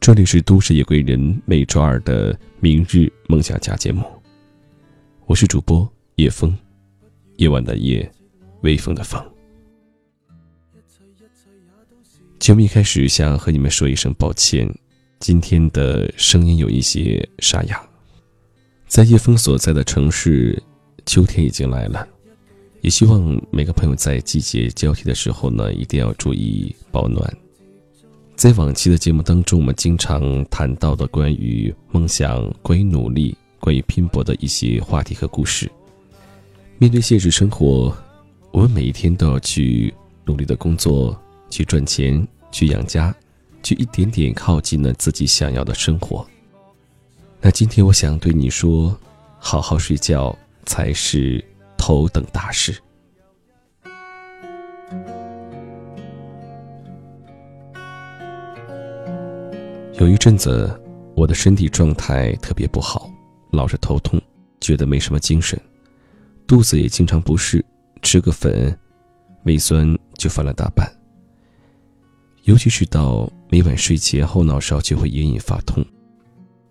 这里是都市夜归人每周二的明日梦想家节目，我是主播叶风，夜晚的夜，微风的风。节目一开始想和你们说一声抱歉，今天的声音有一些沙哑。在叶枫所在的城市，秋天已经来了，也希望每个朋友在季节交替的时候呢，一定要注意保暖。在往期的节目当中，我们经常谈到的关于梦想、关于努力、关于拼搏的一些话题和故事。面对现实生活，我们每一天都要去努力的工作，去赚钱，去养家，去一点点靠近了自己想要的生活。那今天我想对你说，好好睡觉才是头等大事。有一阵子，我的身体状态特别不好，老是头痛，觉得没什么精神，肚子也经常不适，吃个粉，胃酸就翻了大半。尤其是到每晚睡前后脑勺就会隐隐发痛，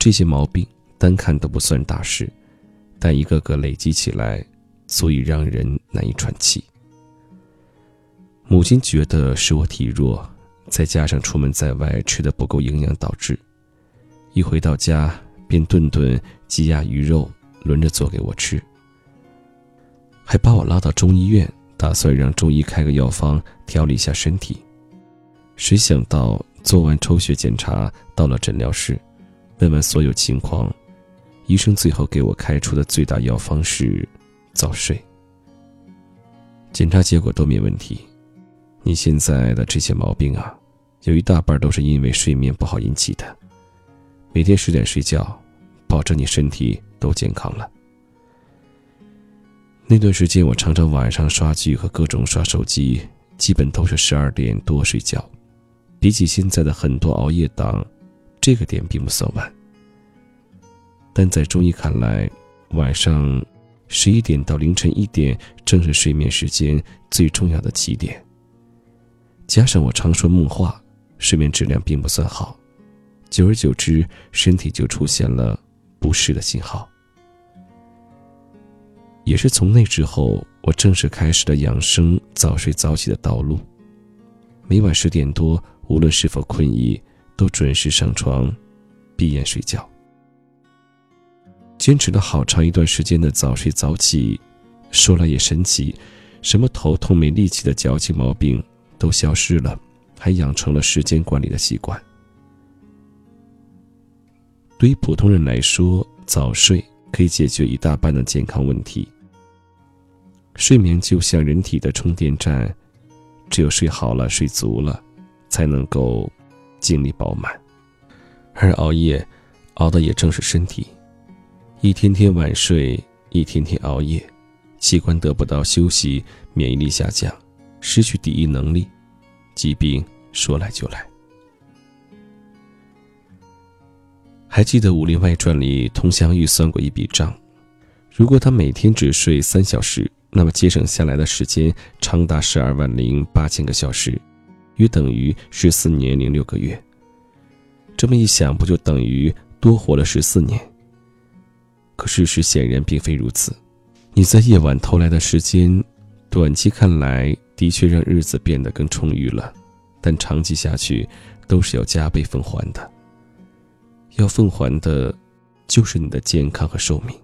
这些毛病单看都不算大事，但一个个累积起来，足以让人难以喘气。母亲觉得是我体弱。再加上出门在外吃的不够营养，导致一回到家便顿顿鸡鸭鱼肉轮着做给我吃，还把我拉到中医院，打算让中医开个药方调理一下身体。谁想到做完抽血检查，到了诊疗室，问完所有情况，医生最后给我开出的最大药方是早睡。检查结果都没问题。你现在的这些毛病啊，有一大半都是因为睡眠不好引起的。每天十点睡觉，保证你身体都健康了。那段时间，我常常晚上刷剧和各种刷手机，基本都是十二点多睡觉。比起现在的很多熬夜党，这个点并不算晚。但在中医看来，晚上十一点到凌晨一点正是睡眠时间最重要的起点。加上我常说梦话，睡眠质量并不算好，久而久之，身体就出现了不适的信号。也是从那之后，我正式开始了养生、早睡早起的道路。每晚十点多，无论是否困意，都准时上床，闭眼睡觉。坚持了好长一段时间的早睡早起，说来也神奇，什么头痛、没力气的矫情毛病。都消失了，还养成了时间管理的习惯。对于普通人来说，早睡可以解决一大半的健康问题。睡眠就像人体的充电站，只有睡好了、睡足了，才能够精力饱满。而熬夜，熬的也正是身体。一天天晚睡，一天天熬夜，器官得不到休息，免疫力下降。失去抵御能力，疾病说来就来。还记得《武林外传》里佟湘玉算过一笔账：如果他每天只睡三小时，那么节省下来的时间长达十二万零八千个小时，约等于十四年零六个月。这么一想，不就等于多活了十四年？可事实显然并非如此。你在夜晚偷来的时间，短期看来。的确让日子变得更充裕了，但长期下去都是要加倍奉还的。要奉还的，就是你的健康和寿命。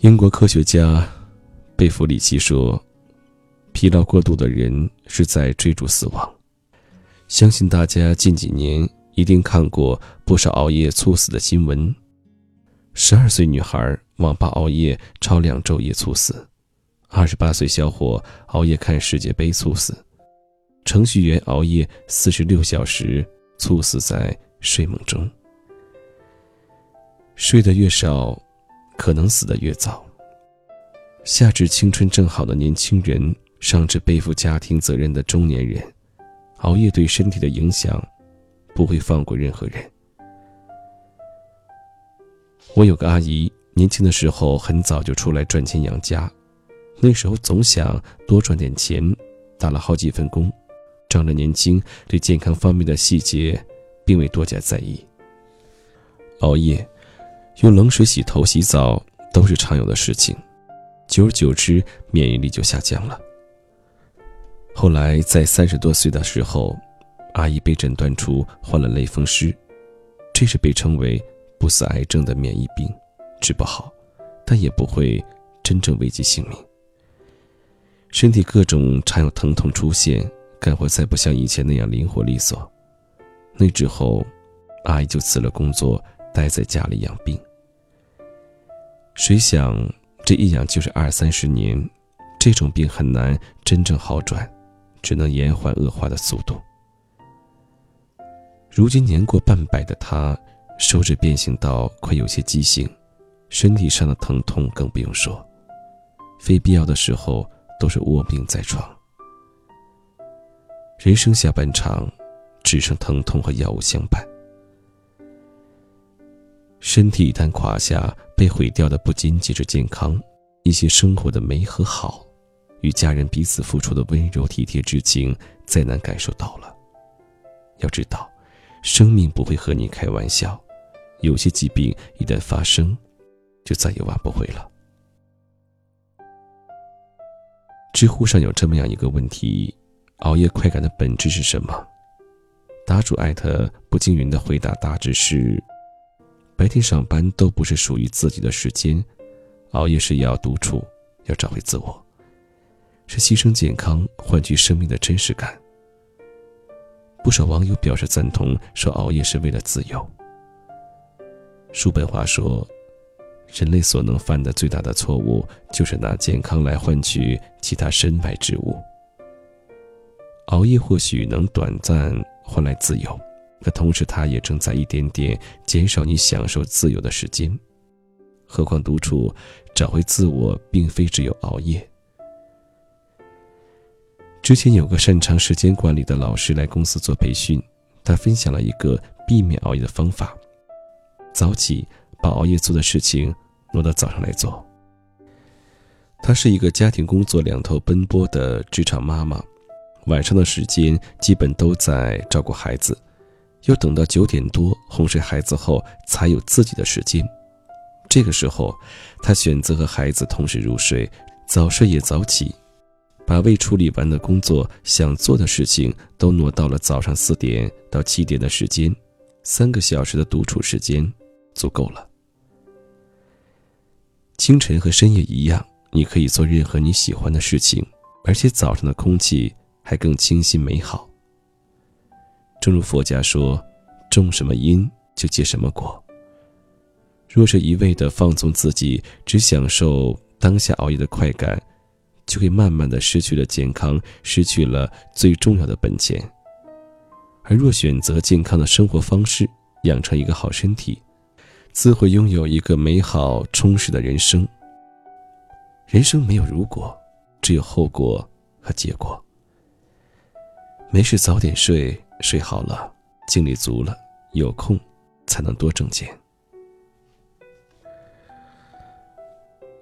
英国科学家贝弗里奇说：“疲劳过度的人是在追逐死亡。”相信大家近几年一定看过不少熬夜猝死的新闻。十二岁女孩网吧熬夜超两昼夜猝死。二十八岁小伙熬夜看世界杯猝死，程序员熬夜四十六小时猝死在睡梦中。睡得越少，可能死得越早。下至青春正好的年轻人，上至背负家庭责任的中年人，熬夜对身体的影响，不会放过任何人。我有个阿姨，年轻的时候很早就出来赚钱养家，那时候总想多赚点钱，打了好几份工，仗着年轻，对健康方面的细节并未多加在意。熬夜，用冷水洗头、洗澡都是常有的事情，久而久之，免疫力就下降了。后来在三十多岁的时候，阿姨被诊断出患了类风湿，这是被称为不死癌症的免疫病，治不好，但也不会真正危及性命。身体各种常有疼痛出现，干活再不像以前那样灵活利索。那之后，阿姨就辞了工作，待在家里养病。谁想这一养就是二三十年，这种病很难真正好转。只能延缓恶化的速度。如今年过半百的他，手指变形到快有些畸形，身体上的疼痛更不用说，非必要的时候都是卧病在床。人生下半场，只剩疼痛和药物相伴。身体一旦垮下，被毁掉的不仅仅是健康，一些生活的美和好。与家人彼此付出的温柔体贴之情，再难感受到了。要知道，生命不会和你开玩笑，有些疾病一旦发生，就再也挽不回了。知乎上有这么样一个问题：熬夜快感的本质是什么？答主艾特不惊云的回答大致是：白天上班都不是属于自己的时间，熬夜是要独处，要找回自我。是牺牲健康换取生命的真实感。不少网友表示赞同，说熬夜是为了自由。叔本华说，人类所能犯的最大的错误，就是拿健康来换取其他身外之物。熬夜或许能短暂换来自由，可同时它也正在一点点减少你享受自由的时间。何况独处，找回自我，并非只有熬夜。之前有个擅长时间管理的老师来公司做培训，他分享了一个避免熬夜的方法：早起把熬夜做的事情挪到早上来做。她是一个家庭工作两头奔波的职场妈妈，晚上的时间基本都在照顾孩子，要等到九点多哄睡孩子后才有自己的时间。这个时候，她选择和孩子同时入睡，早睡也早起。把未处理完的工作、想做的事情都挪到了早上四点到七点的时间，三个小时的独处时间足够了。清晨和深夜一样，你可以做任何你喜欢的事情，而且早上的空气还更清新美好。正如佛家说：“种什么因，就结什么果。”若是一味的放纵自己，只享受当下熬夜的快感。就会慢慢的失去了健康，失去了最重要的本钱。而若选择健康的生活方式，养成一个好身体，自会拥有一个美好充实的人生。人生没有如果，只有后果和结果。没事早点睡，睡好了，精力足了，有空才能多挣钱。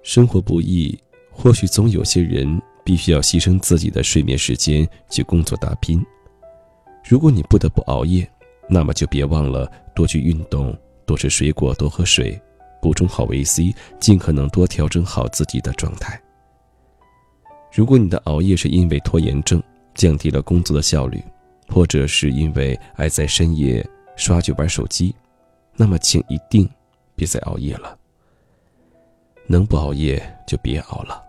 生活不易。或许总有些人必须要牺牲自己的睡眠时间去工作打拼。如果你不得不熬夜，那么就别忘了多去运动，多吃水果，多喝水，补充好维 C，尽可能多调整好自己的状态。如果你的熬夜是因为拖延症降低了工作的效率，或者是因为爱在深夜刷剧玩手机，那么请一定别再熬夜了。能不熬夜就别熬了，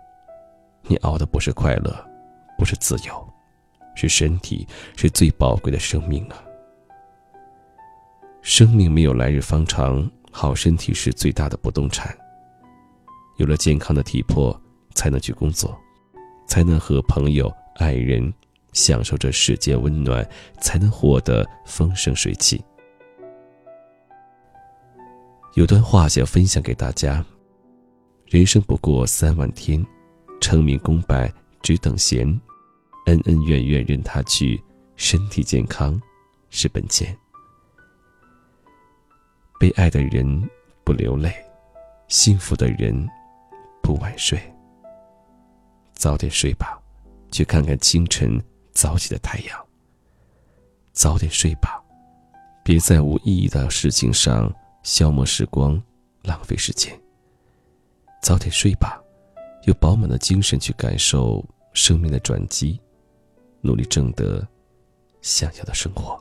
你熬的不是快乐，不是自由，是身体，是最宝贵的生命啊！生命没有来日方长，好身体是最大的不动产。有了健康的体魄，才能去工作，才能和朋友、爱人享受这世间温暖，才能活得风生水起。有段话想分享给大家。人生不过三万天，成名功败只等闲，恩恩怨怨任他去，身体健康是本钱。被爱的人不流泪，幸福的人不晚睡。早点睡吧，去看看清晨早起的太阳。早点睡吧，别在无意义的事情上消磨时光，浪费时间。早点睡吧，有饱满的精神去感受生命的转机，努力挣得想要的生活。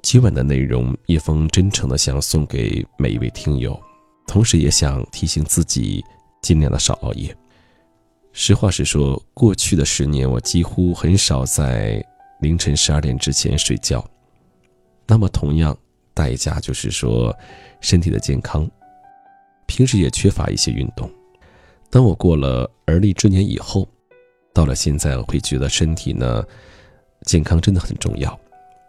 今晚的内容，叶枫真诚的想送给每一位听友，同时也想提醒自己，尽量的少熬夜。实话实说，过去的十年，我几乎很少在凌晨十二点之前睡觉。那么，同样代价就是说，身体的健康，平时也缺乏一些运动。当我过了而立之年以后，到了现在，我会觉得身体呢，健康真的很重要。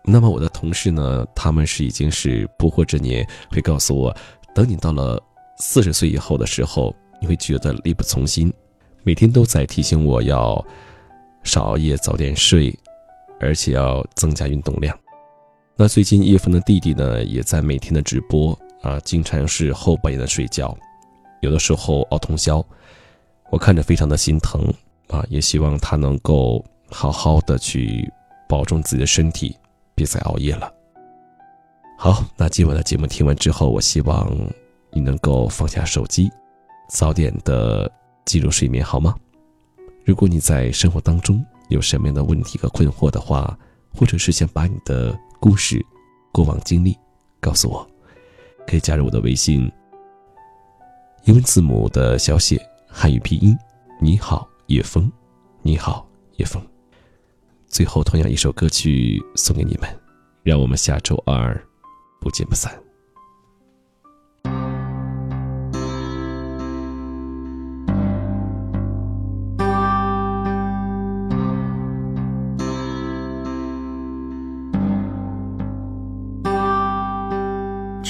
那么我的同事呢？他们是已经是不惑之年，会告诉我，等你到了四十岁以后的时候，你会觉得力不从心，每天都在提醒我要少熬夜、早点睡，而且要增加运动量。那最近叶枫的弟弟呢，也在每天的直播啊，经常是后半夜的睡觉，有的时候熬通宵，我看着非常的心疼啊，也希望他能够好好的去保重自己的身体。别再熬夜了。好，那今晚的节目听完之后，我希望你能够放下手机，早点的进入睡眠，好吗？如果你在生活当中有什么样的问题和困惑的话，或者是想把你的故事、过往经历告诉我，可以加入我的微信。英文字母的小写，汉语拼音。你好，叶枫。你好，叶枫。最后，同样一首歌曲送给你们，让我们下周二不见不散。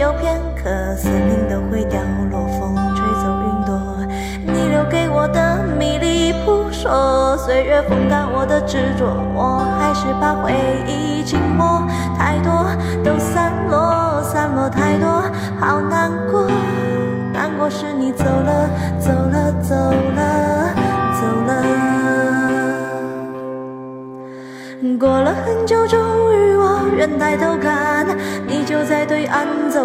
有片刻，森林都会掉落，风吹走云朵，你留给我的迷离扑。说岁月风干我的执着，我还是怕回忆静默，太多都散落，散落太多，好难过，难过是你走了，走了，走了，走了。过了很久，终于我愿抬头看，